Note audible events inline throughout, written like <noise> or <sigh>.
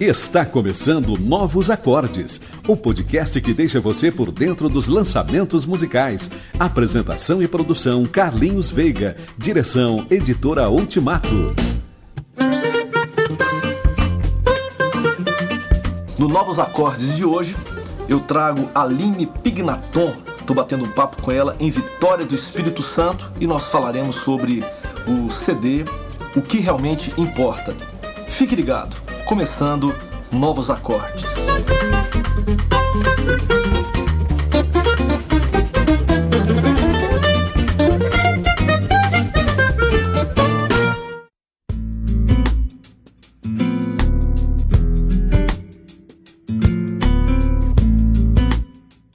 Está começando Novos Acordes, o podcast que deixa você por dentro dos lançamentos musicais. Apresentação e produção Carlinhos Veiga, direção Editora Ultimato. No Novos Acordes de hoje, eu trago Aline Pignaton. Estou batendo um papo com ela em Vitória do Espírito Santo e nós falaremos sobre o CD, o que realmente importa. Fique ligado começando novos acordes.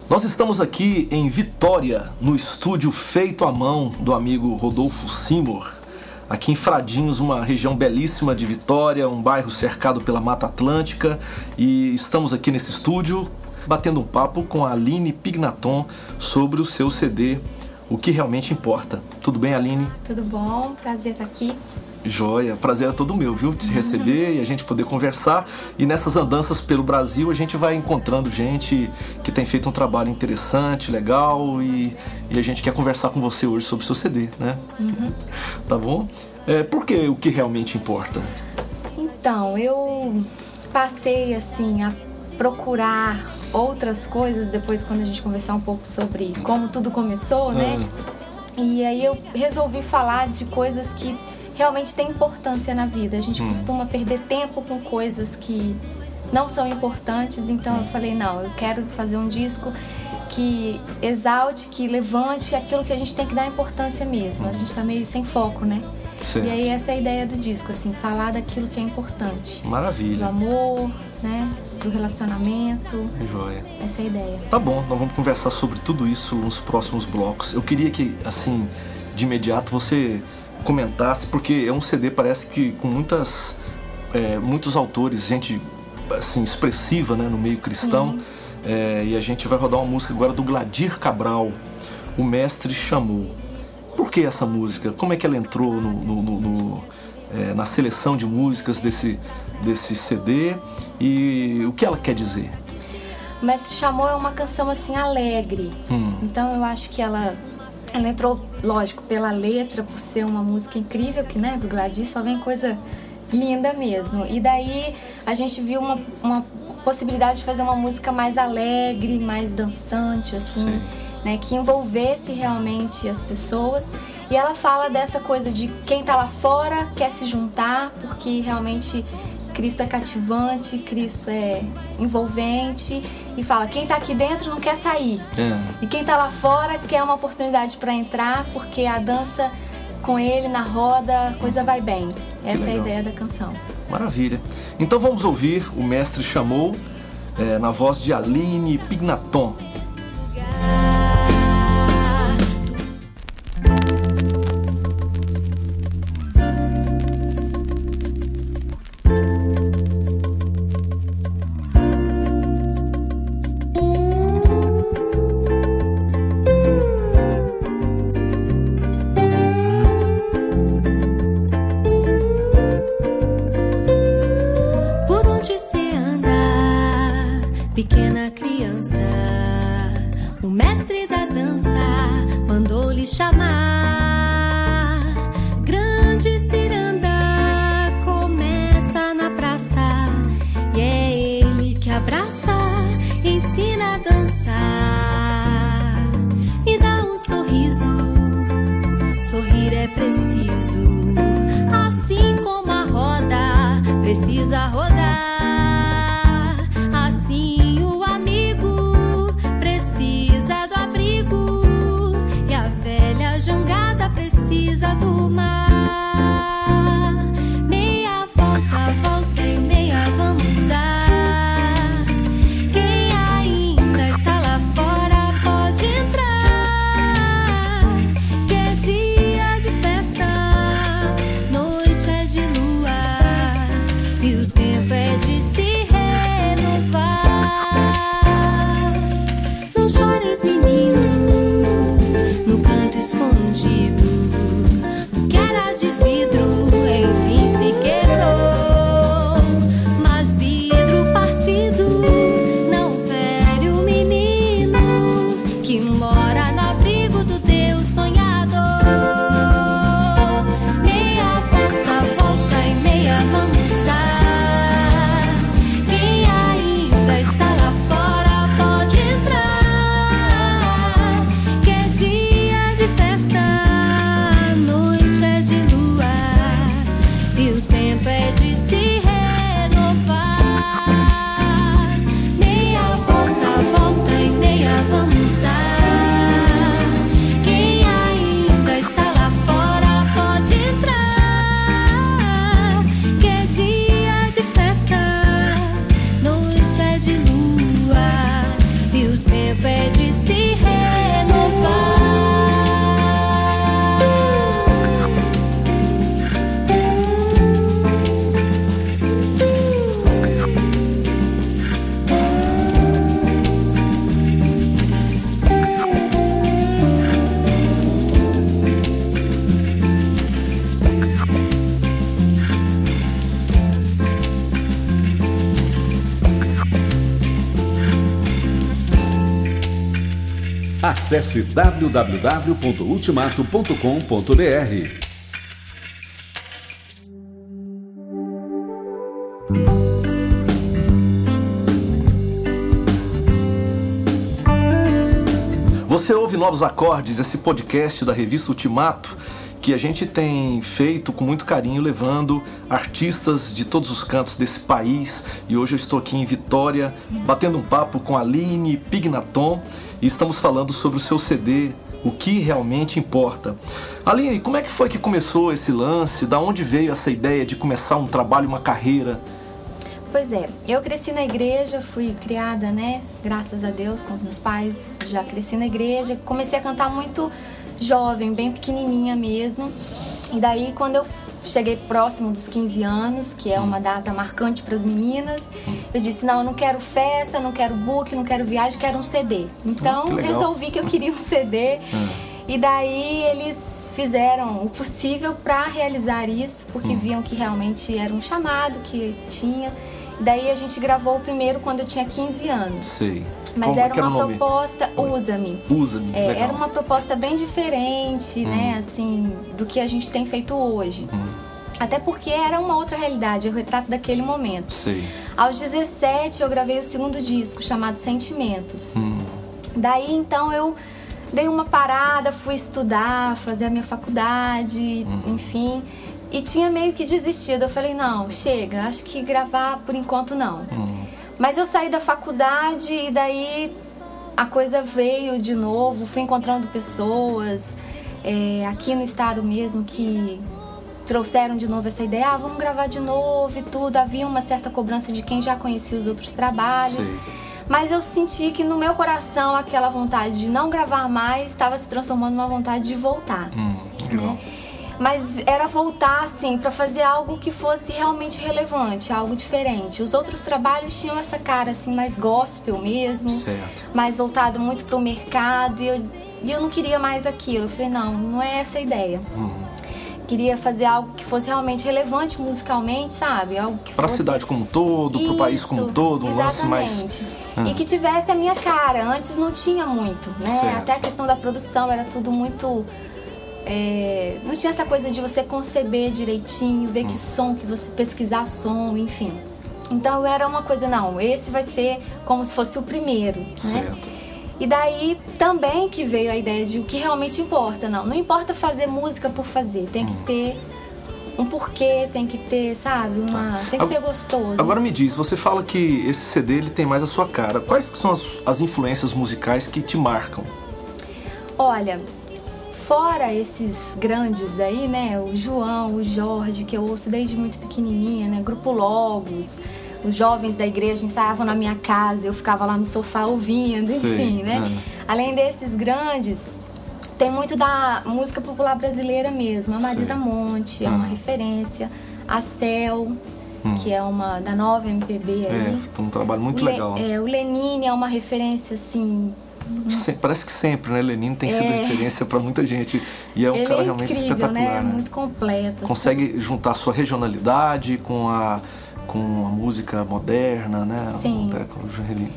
Nós estamos aqui em Vitória, no estúdio feito à mão do amigo Rodolfo Simor aqui em Fradinhos, uma região belíssima de Vitória, um bairro cercado pela Mata Atlântica, e estamos aqui nesse estúdio batendo um papo com a Aline Pignaton sobre o seu CD O que realmente importa. Tudo bem, Aline? Tudo bom, prazer estar aqui. Joia, prazer é todo meu, viu? Te receber e a gente poder conversar. E nessas andanças pelo Brasil a gente vai encontrando gente que tem feito um trabalho interessante, legal e, e a gente quer conversar com você hoje sobre o seu CD, né? Uhum. Tá bom? É, por que o que realmente importa? Então, eu passei assim a procurar outras coisas depois quando a gente conversar um pouco sobre como tudo começou, né? Uhum. E aí eu resolvi falar de coisas que realmente tem importância na vida. A gente hum. costuma perder tempo com coisas que não são importantes, então eu falei, não, eu quero fazer um disco que exalte, que levante aquilo que a gente tem que dar importância mesmo. A gente tá meio sem foco, né? Certo. E aí essa é a ideia do disco, assim, falar daquilo que é importante. Maravilha. Do amor, né? Do relacionamento. Joia. Essa é a ideia. Tá bom, nós vamos conversar sobre tudo isso nos próximos blocos. Eu queria que, assim, de imediato você comentasse, porque é um CD, parece que com muitas, é, muitos autores, gente assim, expressiva né, no meio cristão. É, e a gente vai rodar uma música agora do Gladir Cabral, O Mestre Chamou. Por que essa música? Como é que ela entrou no, no, no, no é, na seleção de músicas desse, desse CD e o que ela quer dizer? O Mestre Chamou é uma canção assim alegre. Hum. Então eu acho que ela ela entrou, lógico, pela letra, por ser uma música incrível, que né, do Gladys só vem coisa linda mesmo. E daí a gente viu uma, uma possibilidade de fazer uma música mais alegre, mais dançante, assim, Sim. né, que envolvesse realmente as pessoas. E ela fala dessa coisa de quem tá lá fora quer se juntar, porque realmente Cristo é cativante, Cristo é envolvente e fala quem está aqui dentro não quer sair é. e quem está lá fora quer uma oportunidade para entrar porque a dança com ele na roda a coisa vai bem. Essa é a ideia da canção. Maravilha. Então vamos ouvir o mestre chamou é, na voz de Aline Pignaton. Acesse www.ultimato.com.br. Você ouve Novos Acordes, esse podcast da revista Ultimato, que a gente tem feito com muito carinho, levando artistas de todos os cantos desse país. E hoje eu estou aqui em Vitória, batendo um papo com Aline Pignaton e estamos falando sobre o seu CD, O que Realmente Importa. Aline, como é que foi que começou esse lance? Da onde veio essa ideia de começar um trabalho, uma carreira? Pois é, eu cresci na igreja, fui criada, né, graças a Deus, com os meus pais, já cresci na igreja, comecei a cantar muito jovem, bem pequenininha mesmo. E daí, quando eu cheguei próximo dos 15 anos, que é uma data marcante para as meninas, eu disse: não, eu não quero festa, não quero book, não quero viagem, quero um CD. Então, que resolvi que eu queria um CD. Hum. E daí, eles fizeram o possível para realizar isso, porque hum. viam que realmente era um chamado que tinha. Daí a gente gravou o primeiro quando eu tinha 15 anos. Sei. Mas Como era uma proposta, usa-me. Usa-me. É, era uma proposta bem diferente, hum. né, assim, do que a gente tem feito hoje. Hum. Até porque era uma outra realidade, é o retrato daquele momento. Sei. Aos 17 eu gravei o segundo disco chamado Sentimentos. Hum. Daí então eu dei uma parada, fui estudar, fazer a minha faculdade, hum. enfim. E tinha meio que desistido. Eu falei, não, chega, acho que gravar por enquanto não. Hum. Mas eu saí da faculdade e daí a coisa veio de novo, fui encontrando pessoas é, aqui no estado mesmo que trouxeram de novo essa ideia, ah, vamos gravar de novo e tudo. Havia uma certa cobrança de quem já conhecia os outros trabalhos. Sim. Mas eu senti que no meu coração aquela vontade de não gravar mais estava se transformando numa vontade de voltar. Hum, né? Mas era voltar assim para fazer algo que fosse realmente relevante, algo diferente. Os outros trabalhos tinham essa cara assim mais gospel mesmo, certo. mais voltado muito para o mercado e eu, e eu não queria mais aquilo. Eu falei não, não é essa a ideia. Uhum. Queria fazer algo que fosse realmente relevante musicalmente, sabe? Algo que para fosse... a cidade como um todo, para o país como um todo, um lance mais. E que tivesse a minha cara. Antes não tinha muito, né? Certo. Até a questão da produção era tudo muito é, não tinha essa coisa de você conceber direitinho, ver que som, que você pesquisar som, enfim. Então era uma coisa, não, esse vai ser como se fosse o primeiro, né? certo. né? E daí também que veio a ideia de o que realmente importa, não. Não importa fazer música por fazer, tem que hum. ter um porquê, tem que ter, sabe, uma. Tem que ser gostoso. Agora me diz, você fala que esse CD ele tem mais a sua cara. Quais são as, as influências musicais que te marcam? Olha, Fora esses grandes daí, né? O João, o Jorge, que eu ouço desde muito pequenininha, né? Grupo Logos, os jovens da igreja ensaiavam na minha casa, eu ficava lá no sofá ouvindo, enfim, né? É. Além desses grandes, tem muito da música popular brasileira mesmo. A Marisa Monte é uma referência, a Cel, hum. que é uma da nova MPB aí. É, um trabalho muito legal. É, o Lenine é uma referência assim Parece que sempre, né? Lenin tem sido é. referência para muita gente e é um Ele cara é realmente incrível, espetacular, né? né? Muito completo. Assim. Consegue juntar a sua regionalidade com a com a música moderna, né? Sim.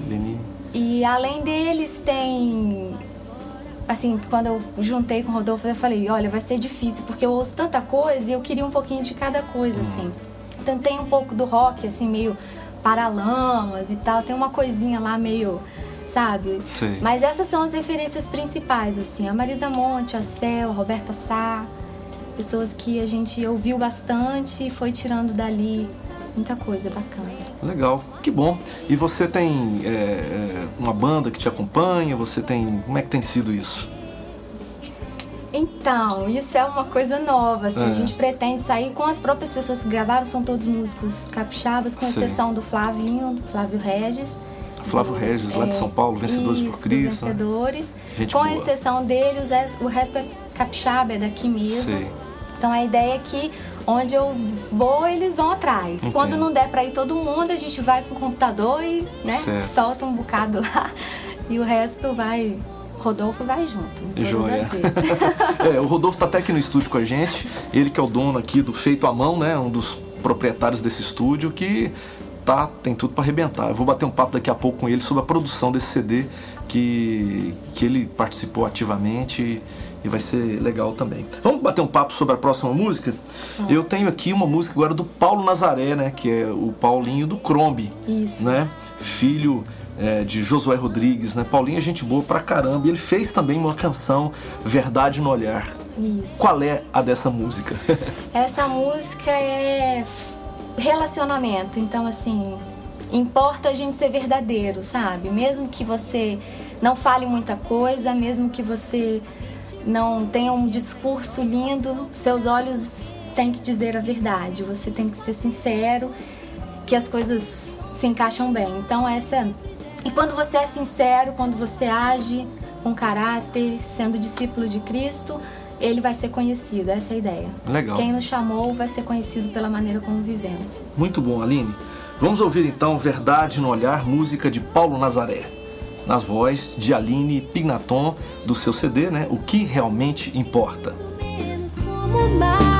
Lenin. E além deles tem assim, quando eu juntei com o Rodolfo, eu falei, olha, vai ser difícil porque eu ouço tanta coisa e eu queria um pouquinho de cada coisa, hum. assim. Então tem um pouco do rock, assim, meio paralamas e tal, tem uma coisinha lá meio sabe? Sim. Mas essas são as referências principais, assim, a Marisa Monte, a Cel, a Roberta Sá, pessoas que a gente ouviu bastante e foi tirando dali muita coisa bacana. Legal, que bom. E você tem é, é, uma banda que te acompanha? Você tem. Como é que tem sido isso? Então, isso é uma coisa nova, assim, é. a gente pretende sair com as próprias pessoas que gravaram, são todos músicos capixabas, com exceção do Flavinho, do Flávio Regis. Flávio Regis, lá de São Paulo, Vencedores Isso, por Cristo. Né? Vencedores. Né? Com boa. exceção dele, o resto é capixaba, é daqui mesmo. Então a ideia é que onde eu vou, eles vão atrás. Entendo. Quando não der para ir todo mundo, a gente vai com o computador e né, solta um bocado lá. E o resto vai Rodolfo vai junto. Joia. <laughs> é, o Rodolfo está até aqui no estúdio com a gente. Ele que é o dono aqui do Feito à Mão, né? Um dos proprietários desse estúdio que tá, tem tudo para arrebentar. Eu vou bater um papo daqui a pouco com ele sobre a produção desse CD que, que ele participou ativamente e vai ser legal também. Vamos bater um papo sobre a próxima música? Eu tenho aqui uma música agora do Paulo Nazaré, né? Que é o Paulinho do Crombe. Isso. Né? Filho é, de Josué Rodrigues, né? Paulinho é gente boa pra caramba. E ele fez também uma canção, Verdade no Olhar. Isso. Qual é a dessa música? <laughs> Essa música é relacionamento. Então, assim, importa a gente ser verdadeiro, sabe? Mesmo que você não fale muita coisa, mesmo que você não tenha um discurso lindo, seus olhos têm que dizer a verdade. Você tem que ser sincero, que as coisas se encaixam bem. Então, essa. E quando você é sincero, quando você age com caráter, sendo discípulo de Cristo, ele vai ser conhecido. Essa é a ideia. Legal. Quem nos chamou vai ser conhecido pela maneira como vivemos. Muito bom, Aline. Vamos ouvir então Verdade no Olhar, música de Paulo Nazaré. Nas vozes de Aline Pignaton, do seu CD, né? O que realmente importa. Menos como mais,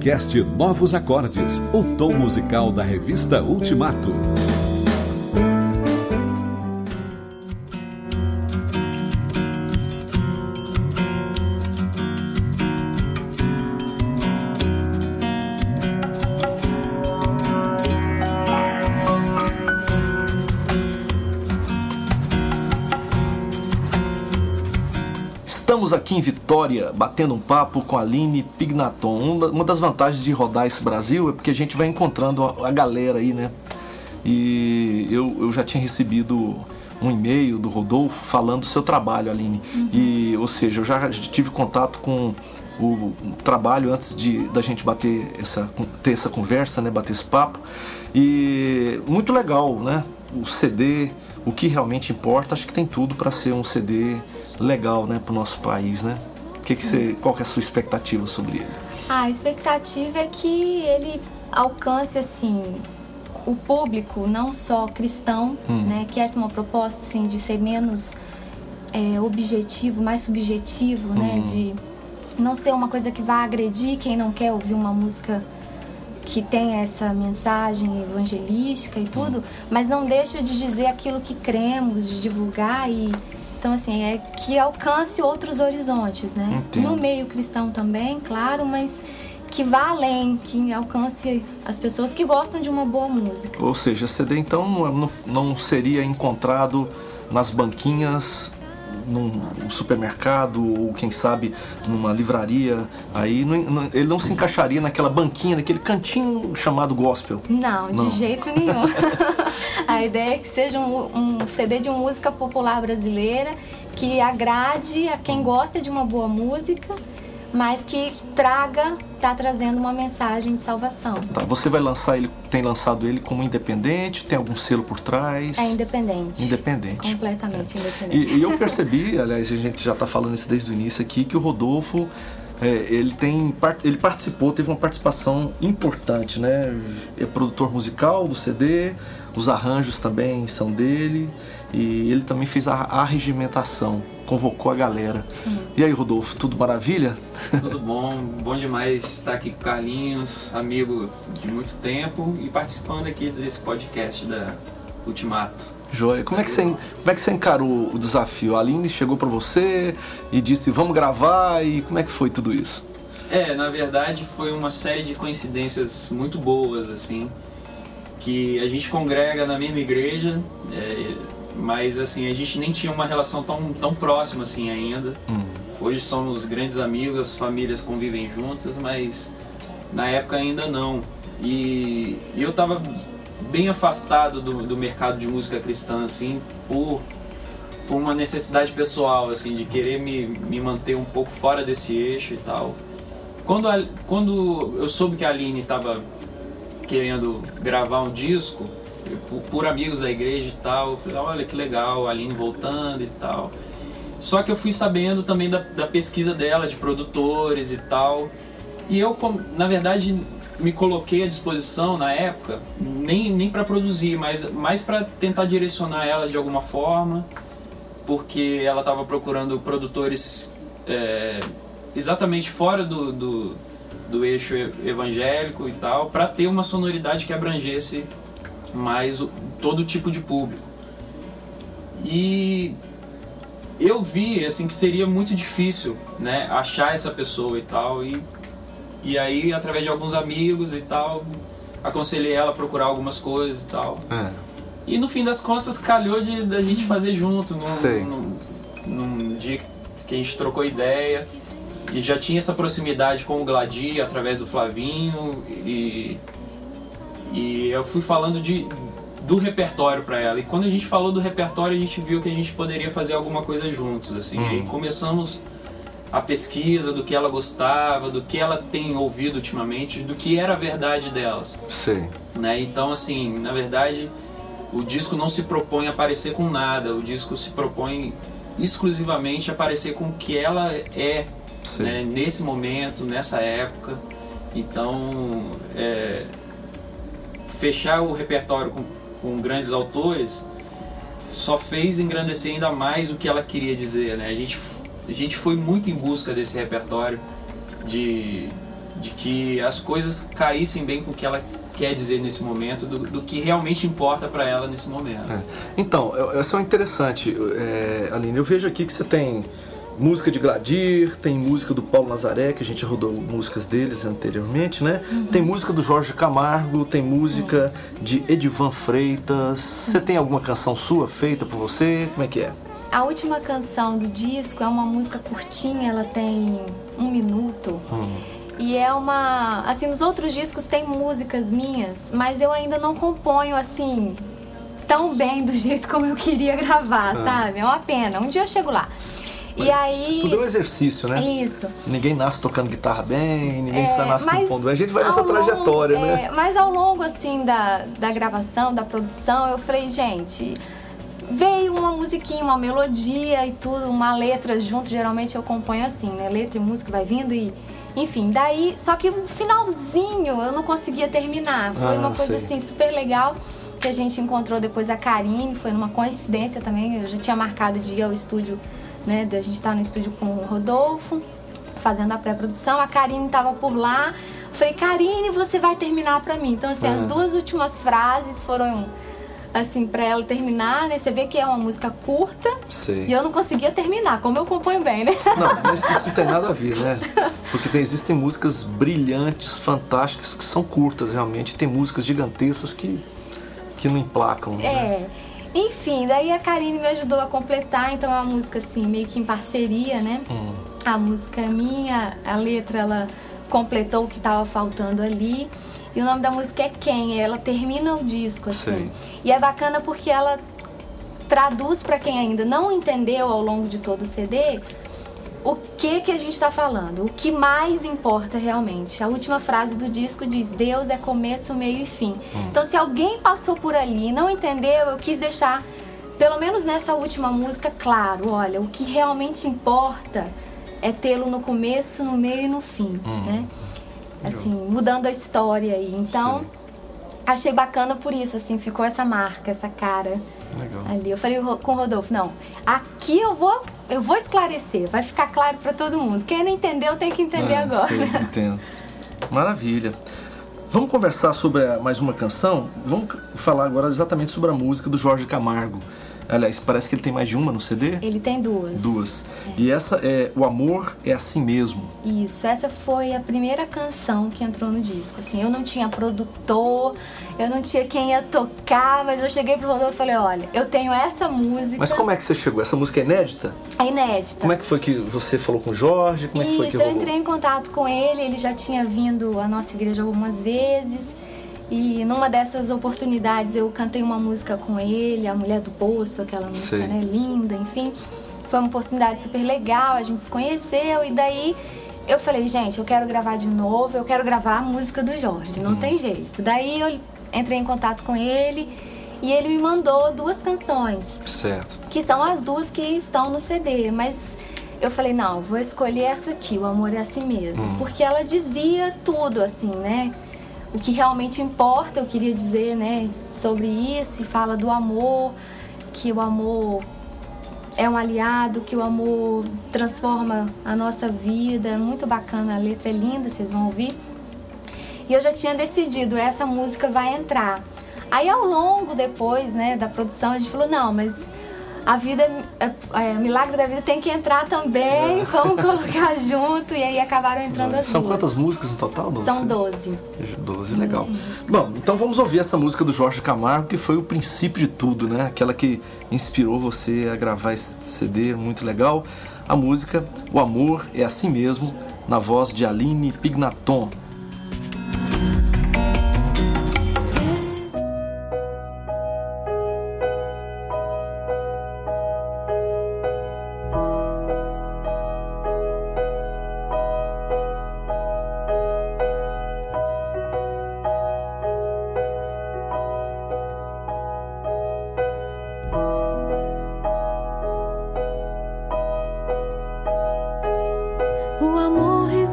Podcast Novos Acordes, o tom musical da revista Ultimato. Aqui em Vitória, batendo um papo com a Aline Pignaton. Uma das vantagens de rodar esse Brasil é porque a gente vai encontrando a galera aí, né? E eu, eu já tinha recebido um e-mail do Rodolfo falando do seu trabalho, Aline. Uhum. E, ou seja, eu já tive contato com o trabalho antes de da gente bater essa ter essa conversa, né, bater esse papo. E muito legal, né? O CD, o que realmente importa, acho que tem tudo para ser um CD legal, né, para o nosso país, né? Que que você, qual que é a sua expectativa sobre ele? Ah, a expectativa é que ele alcance assim o público, não só cristão, hum. né? Que essa é uma proposta assim de ser menos é, objetivo, mais subjetivo, né? hum. né? De não ser uma coisa que vá agredir quem não quer ouvir uma música que tem essa mensagem evangelística e tudo, hum. mas não deixa de dizer aquilo que cremos, de divulgar e então, assim, é que alcance outros horizontes, né? Entendo. No meio cristão também, claro, mas que vá além, que alcance as pessoas que gostam de uma boa música. Ou seja, CD então não, não seria encontrado nas banquinhas num supermercado ou quem sabe numa livraria, aí não, não, ele não se encaixaria naquela banquinha, naquele cantinho chamado gospel. Não, não. de jeito nenhum. <laughs> A ideia é que seja um, um CD de música popular brasileira que agrade a quem gosta de uma boa música mas que traga, tá trazendo uma mensagem de salvação. Tá, você vai lançar ele, tem lançado ele como independente, tem algum selo por trás? É independente. Independente. Completamente é. independente. E, e, eu percebi, <laughs> aliás, a gente já está falando isso desde o início aqui, que o Rodolfo é, ele tem ele participou, teve uma participação importante, né? É produtor musical do CD, os arranjos também são dele e ele também fez a arregimentação, convocou a galera. Sim. E aí, Rodolfo, tudo maravilha? Tudo bom, bom demais estar aqui com o Carlinhos, amigo de muito tempo e participando aqui desse podcast da Ultimato. Joia. Como é que você, como é que você encarou o desafio? A Aline chegou para você e disse vamos gravar e como é que foi tudo isso? É, na verdade foi uma série de coincidências muito boas assim, que a gente congrega na mesma igreja, é, mas assim a gente nem tinha uma relação tão, tão próxima assim ainda. Hum. Hoje somos grandes amigos, as famílias convivem juntas, mas na época ainda não. E, e eu tava bem afastado do, do mercado de música cristã, assim, por, por uma necessidade pessoal, assim, de querer me, me manter um pouco fora desse eixo e tal. Quando, a, quando eu soube que a Aline estava querendo gravar um disco, por, por, amigos da igreja e tal, eu falei, olha que legal, a Aline voltando e tal. Só que eu fui sabendo também da, da pesquisa dela, de produtores e tal. E eu, na verdade, me coloquei à disposição na época, nem, nem para produzir, mas mais para tentar direcionar ela de alguma forma, porque ela estava procurando produtores é, exatamente fora do, do, do, eixo evangélico e tal, para ter uma sonoridade que abrangesse mais o, todo tipo de público. E eu vi assim que seria muito difícil, né, achar essa pessoa e tal e e aí, através de alguns amigos e tal, aconselhei ela a procurar algumas coisas e tal. É. E no fim das contas, calhou de da gente fazer junto, num, num, num, dia que a gente trocou ideia. E já tinha essa proximidade com o Gladi através do Flavinho. E, e eu fui falando de, do repertório para ela. E quando a gente falou do repertório, a gente viu que a gente poderia fazer alguma coisa juntos. assim. Hum. E começamos a pesquisa do que ela gostava, do que ela tem ouvido ultimamente, do que era a verdade dela. Sim. Né? Então, assim, na verdade, o disco não se propõe a aparecer com nada, o disco se propõe exclusivamente a aparecer com o que ela é né? nesse momento, nessa época. Então, é, fechar o repertório com, com grandes autores só fez engrandecer ainda mais o que ela queria dizer, né? A gente a gente foi muito em busca desse repertório de, de que as coisas caíssem bem com o que ela quer dizer nesse momento, do, do que realmente importa para ela nesse momento. É. Então, isso é interessante, é, Aline. Eu vejo aqui que você tem música de Gladir, tem música do Paulo Nazaré, que a gente rodou músicas deles anteriormente, né? Uhum. Tem música do Jorge Camargo, tem música uhum. de Edivan Freitas. Você tem alguma canção sua feita por você? Como é que é? A última canção do disco é uma música curtinha, ela tem um minuto. Hum. E é uma. Assim, nos outros discos tem músicas minhas, mas eu ainda não componho assim tão bem do jeito como eu queria gravar, ah. sabe? É uma pena. Um dia eu chego lá. E aí. Tudo é um exercício, né? Isso. Ninguém nasce tocando guitarra bem, ninguém é, nasce compondo bem. A gente vai nessa longo, trajetória, é, né? Mas ao longo, assim, da, da gravação, da produção, eu falei, gente. Veio uma musiquinha, uma melodia e tudo, uma letra junto. Geralmente eu componho assim, né? Letra e música vai vindo e. Enfim, daí. Só que o finalzinho eu não conseguia terminar. Foi ah, uma coisa sei. assim super legal que a gente encontrou depois a Karine, foi numa coincidência também. Eu já tinha marcado de ir ao estúdio né? A gente tá no estúdio com o Rodolfo, fazendo a pré-produção. A Karine tava por lá. Falei, Karine, você vai terminar pra mim. Então, assim, as duas últimas frases foram assim, pra ela terminar, né? Você vê que é uma música curta Sei. e eu não conseguia terminar, como eu componho bem, né? Não, mas isso não tem nada a ver, né? Porque tem, existem músicas brilhantes, fantásticas, que são curtas realmente, tem músicas gigantescas que, que não emplacam. Né? É. Né? Enfim, daí a Karine me ajudou a completar, então é uma música assim, meio que em parceria, né? Hum. A música é minha, a letra ela completou o que estava faltando ali. E o nome da música é Quem? Ela termina o disco, assim. Sim. E é bacana porque ela traduz para quem ainda não entendeu ao longo de todo o CD o que que a gente está falando, o que mais importa realmente. A última frase do disco diz: Deus é começo, meio e fim. Hum. Então, se alguém passou por ali e não entendeu, eu quis deixar, pelo menos nessa última música, claro: olha, o que realmente importa é tê-lo no começo, no meio e no fim, hum. né? Assim, mudando a história aí. Então, Sim. achei bacana por isso, assim, ficou essa marca, essa cara Legal. ali. Eu falei com o Rodolfo: não, aqui eu vou eu vou esclarecer, vai ficar claro para todo mundo. Quem não entendeu tem que entender ah, agora. Sei, entendo. Maravilha. Vamos conversar sobre mais uma canção? Vamos falar agora exatamente sobre a música do Jorge Camargo. Aliás, parece que ele tem mais de uma no CD? Ele tem duas. Duas. É. E essa é O Amor é Assim Mesmo. Isso, essa foi a primeira canção que entrou no disco. Assim, eu não tinha produtor, eu não tinha quem ia tocar, mas eu cheguei pro Rodolfo e falei, olha, eu tenho essa música. Mas como é que você chegou? Essa música é inédita? É inédita. Como é que foi que você falou com o Jorge? Como Isso, é que foi que eu entrei em contato com ele, ele já tinha vindo à nossa igreja algumas vezes. E numa dessas oportunidades eu cantei uma música com ele, A Mulher do Poço, aquela música né, linda, enfim. Foi uma oportunidade super legal, a gente se conheceu e daí eu falei, gente, eu quero gravar de novo, eu quero gravar a música do Jorge, não hum. tem jeito. Daí eu entrei em contato com ele e ele me mandou duas canções. Certo. Que são as duas que estão no CD, mas eu falei, não, vou escolher essa aqui, O Amor é Assim Mesmo. Hum. Porque ela dizia tudo, assim, né? O que realmente importa, eu queria dizer, né, sobre isso, e fala do amor, que o amor é um aliado, que o amor transforma a nossa vida. Muito bacana, a letra é linda, vocês vão ouvir. E eu já tinha decidido, essa música vai entrar. Aí ao longo depois, né, da produção, a gente falou, não, mas a vida, o milagre da vida tem que entrar também, é. <laughs> vamos colocar junto, e aí acabaram entrando as São duas. quantas músicas no total? 12? São 12. 12, legal. 12. Bom, então vamos ouvir essa música do Jorge Camargo, que foi o princípio de tudo, né? Aquela que inspirou você a gravar esse CD, muito legal. A música O Amor é Assim Mesmo, na voz de Aline Pignaton.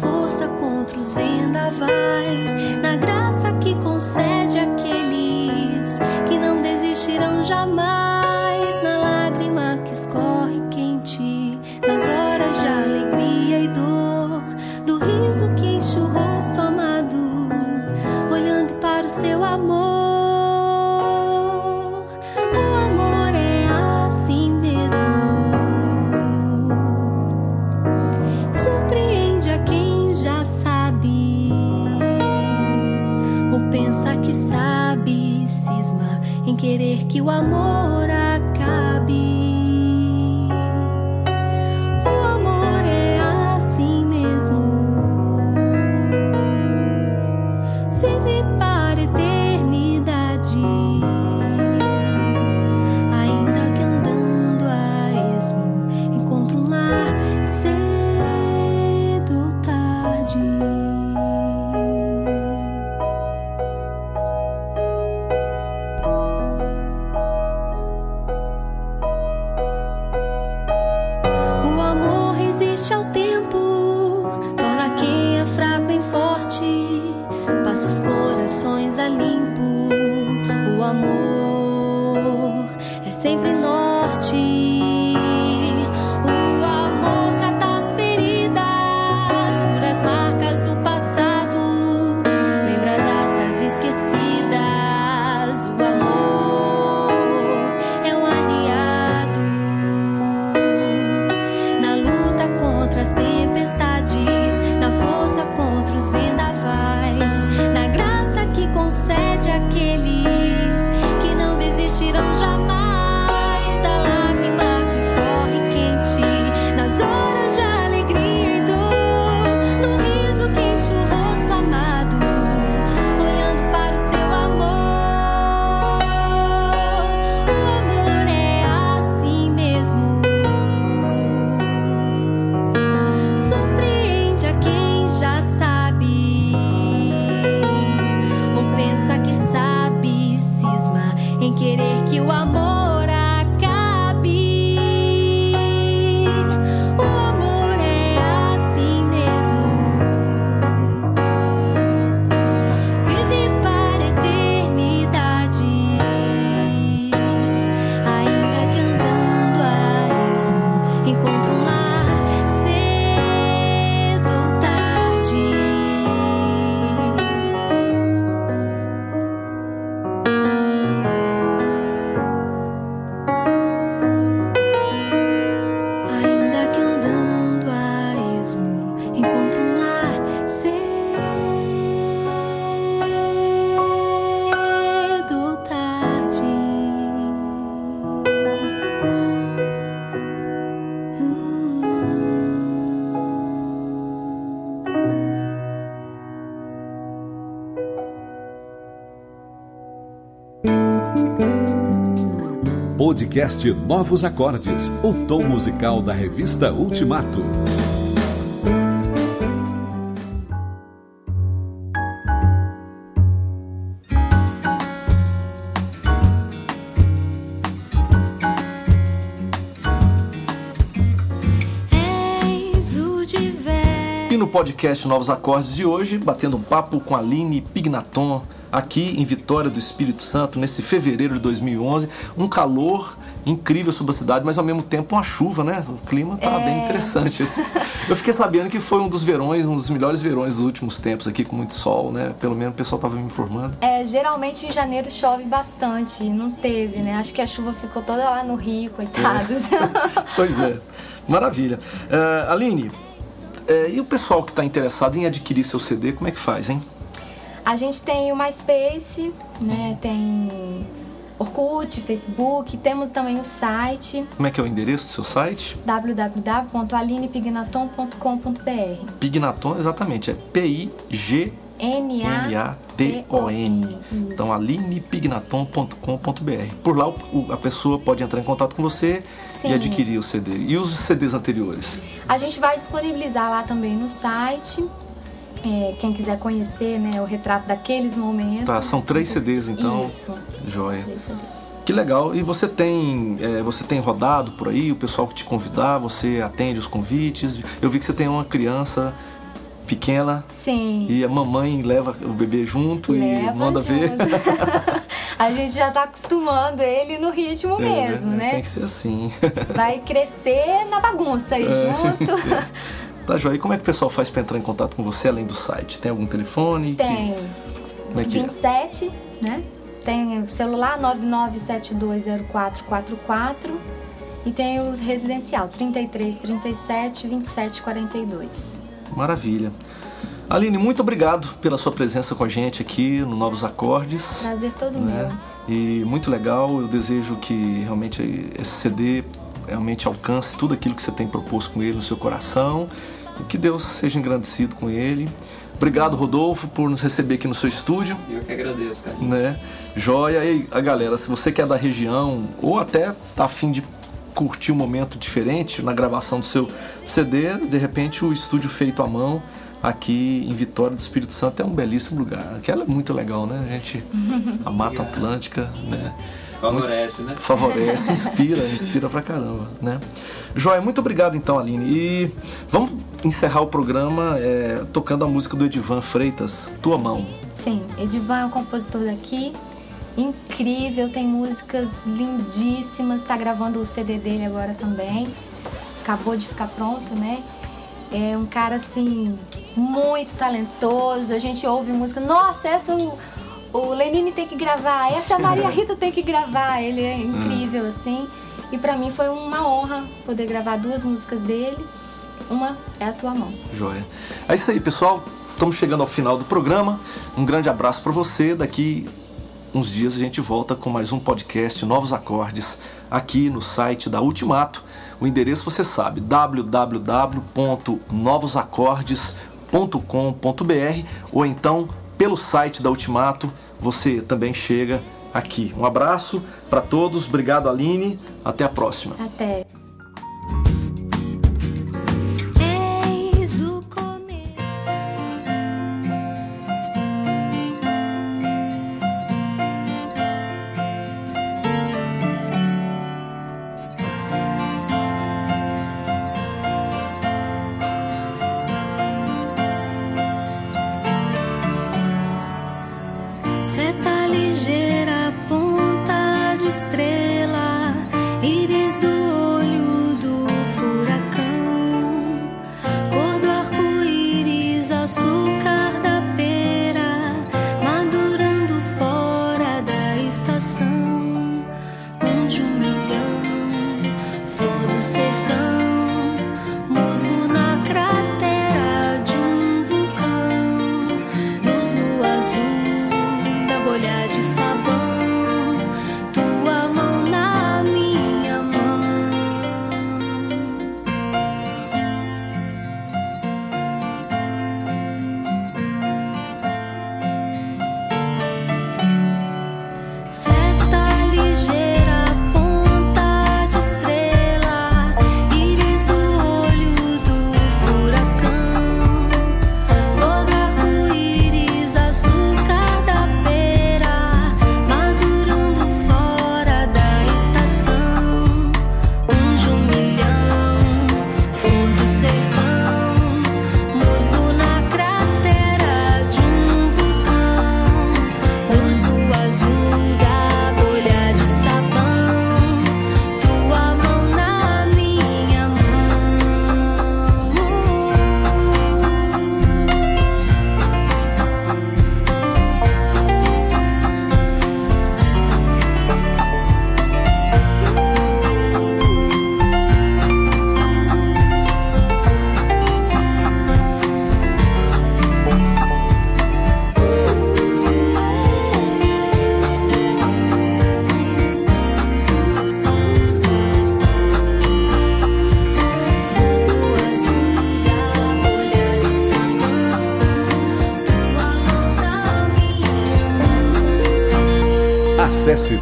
força contra os vendavais, em querer que o amor acabe. Podcast Novos Acordes, o tom musical da revista Ultimato. E no podcast Novos Acordes de hoje, batendo um papo com a Aline Pignaton, aqui em Vitória do Espírito Santo, nesse fevereiro de 2011. Um calor incrível sobre a cidade, mas ao mesmo tempo uma chuva, né? O clima tá É. bem interessante. assim. Eu fiquei sabendo que foi um dos verões, um dos melhores verões dos últimos tempos aqui, com muito sol, né? Pelo menos o pessoal tava me informando. É, geralmente em janeiro chove bastante, não teve, né? Acho que a chuva ficou toda lá no Rio, coitados. <laughs> Pois é, maravilha. Eh, Aline, eh, e o pessoal que está interessado em adquirir seu CD, como é que faz, hein? a gente tem o MySpace, né? Tem Orkut, Facebook, temos também o site Como é que é o endereço do seu site? www.alinepignaton.com.br. Pignaton, exatamente, é P-I-G N-A-T-O-N. Então, alinepignaton.com.br. Por lá a pessoa pode entrar em contato com você Sim. e adquirir o CD. E os CDs anteriores? A gente vai disponibilizar lá também no site. É, quem quiser conhecer né, o retrato daqueles momentos. Tá, são três CDs então. Isso. Joia. Três CDs. Que legal. E você tem, é, você tem rodado por aí, o pessoal que te convidar, você atende os convites. Eu vi que você tem uma criança pequena. Sim. E a mamãe leva o bebê junto leva e manda junto. ver. <laughs> a gente já tá acostumando ele no ritmo é, mesmo, né? Tem que ser assim. Vai crescer na bagunça aí é. junto. <laughs> tá, Joia. E como é que o pessoal faz para entrar em contato com você além do site? Tem algum telefone? Tem. Que... Como é que 27, é? né? Tem o celular 99720444 e tem o residencial 33 37 27 42. Maravilha. Aline, muito obrigado pela sua presença com a gente aqui no Novos Acordes. Prazer todo né? meu. E muito legal, eu desejo que realmente esse CD realmente alcance tudo aquilo que você tem proposto com ele no seu coração que Deus seja engrandecido com ele. Obrigado, Rodolfo, por nos receber aqui no seu estúdio. Eu que agradeço, cara. Né? Joia. E a galera, se você quer da região ou até tá afim de curtir um momento diferente na gravação do seu CD, de repente o estúdio feito à mão aqui em Vitória do Espírito Santo é um belíssimo lugar. Aquela é muito legal, né, gente? <laughs> A Mata Atlântica, né? Favorece, né? Favorece, inspira, inspira pra caramba, né? Joia, muito obrigado então, Aline. E vamos encerrar o programa é, tocando a música do Edivan Freitas, Tua Mão. Sim, Edivan é um compositor daqui, incrível, tem músicas lindíssimas, está gravando o CD dele agora também. Acabou de ficar pronto, né? É um cara assim, muito talentoso. A gente ouve música, nossa, essa o, o Lenine tem que gravar, essa a Maria <laughs> Rita tem que gravar. Ele é incrível, assim. E para mim foi uma honra poder gravar duas músicas dele. Uma é a tua mão. Joia. É isso aí, pessoal. Estamos chegando ao final do programa. Um grande abraço para você. Daqui uns dias a gente volta com mais um podcast Novos Acordes aqui no site da Ultimato. O endereço você sabe, www.novosacordes.com.br ou então pelo site da Ultimato você também chega aqui. Um abraço para todos, obrigado Aline, até a próxima. Até.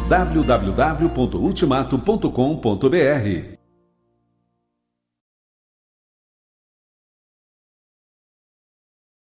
www.ultimato.com.br.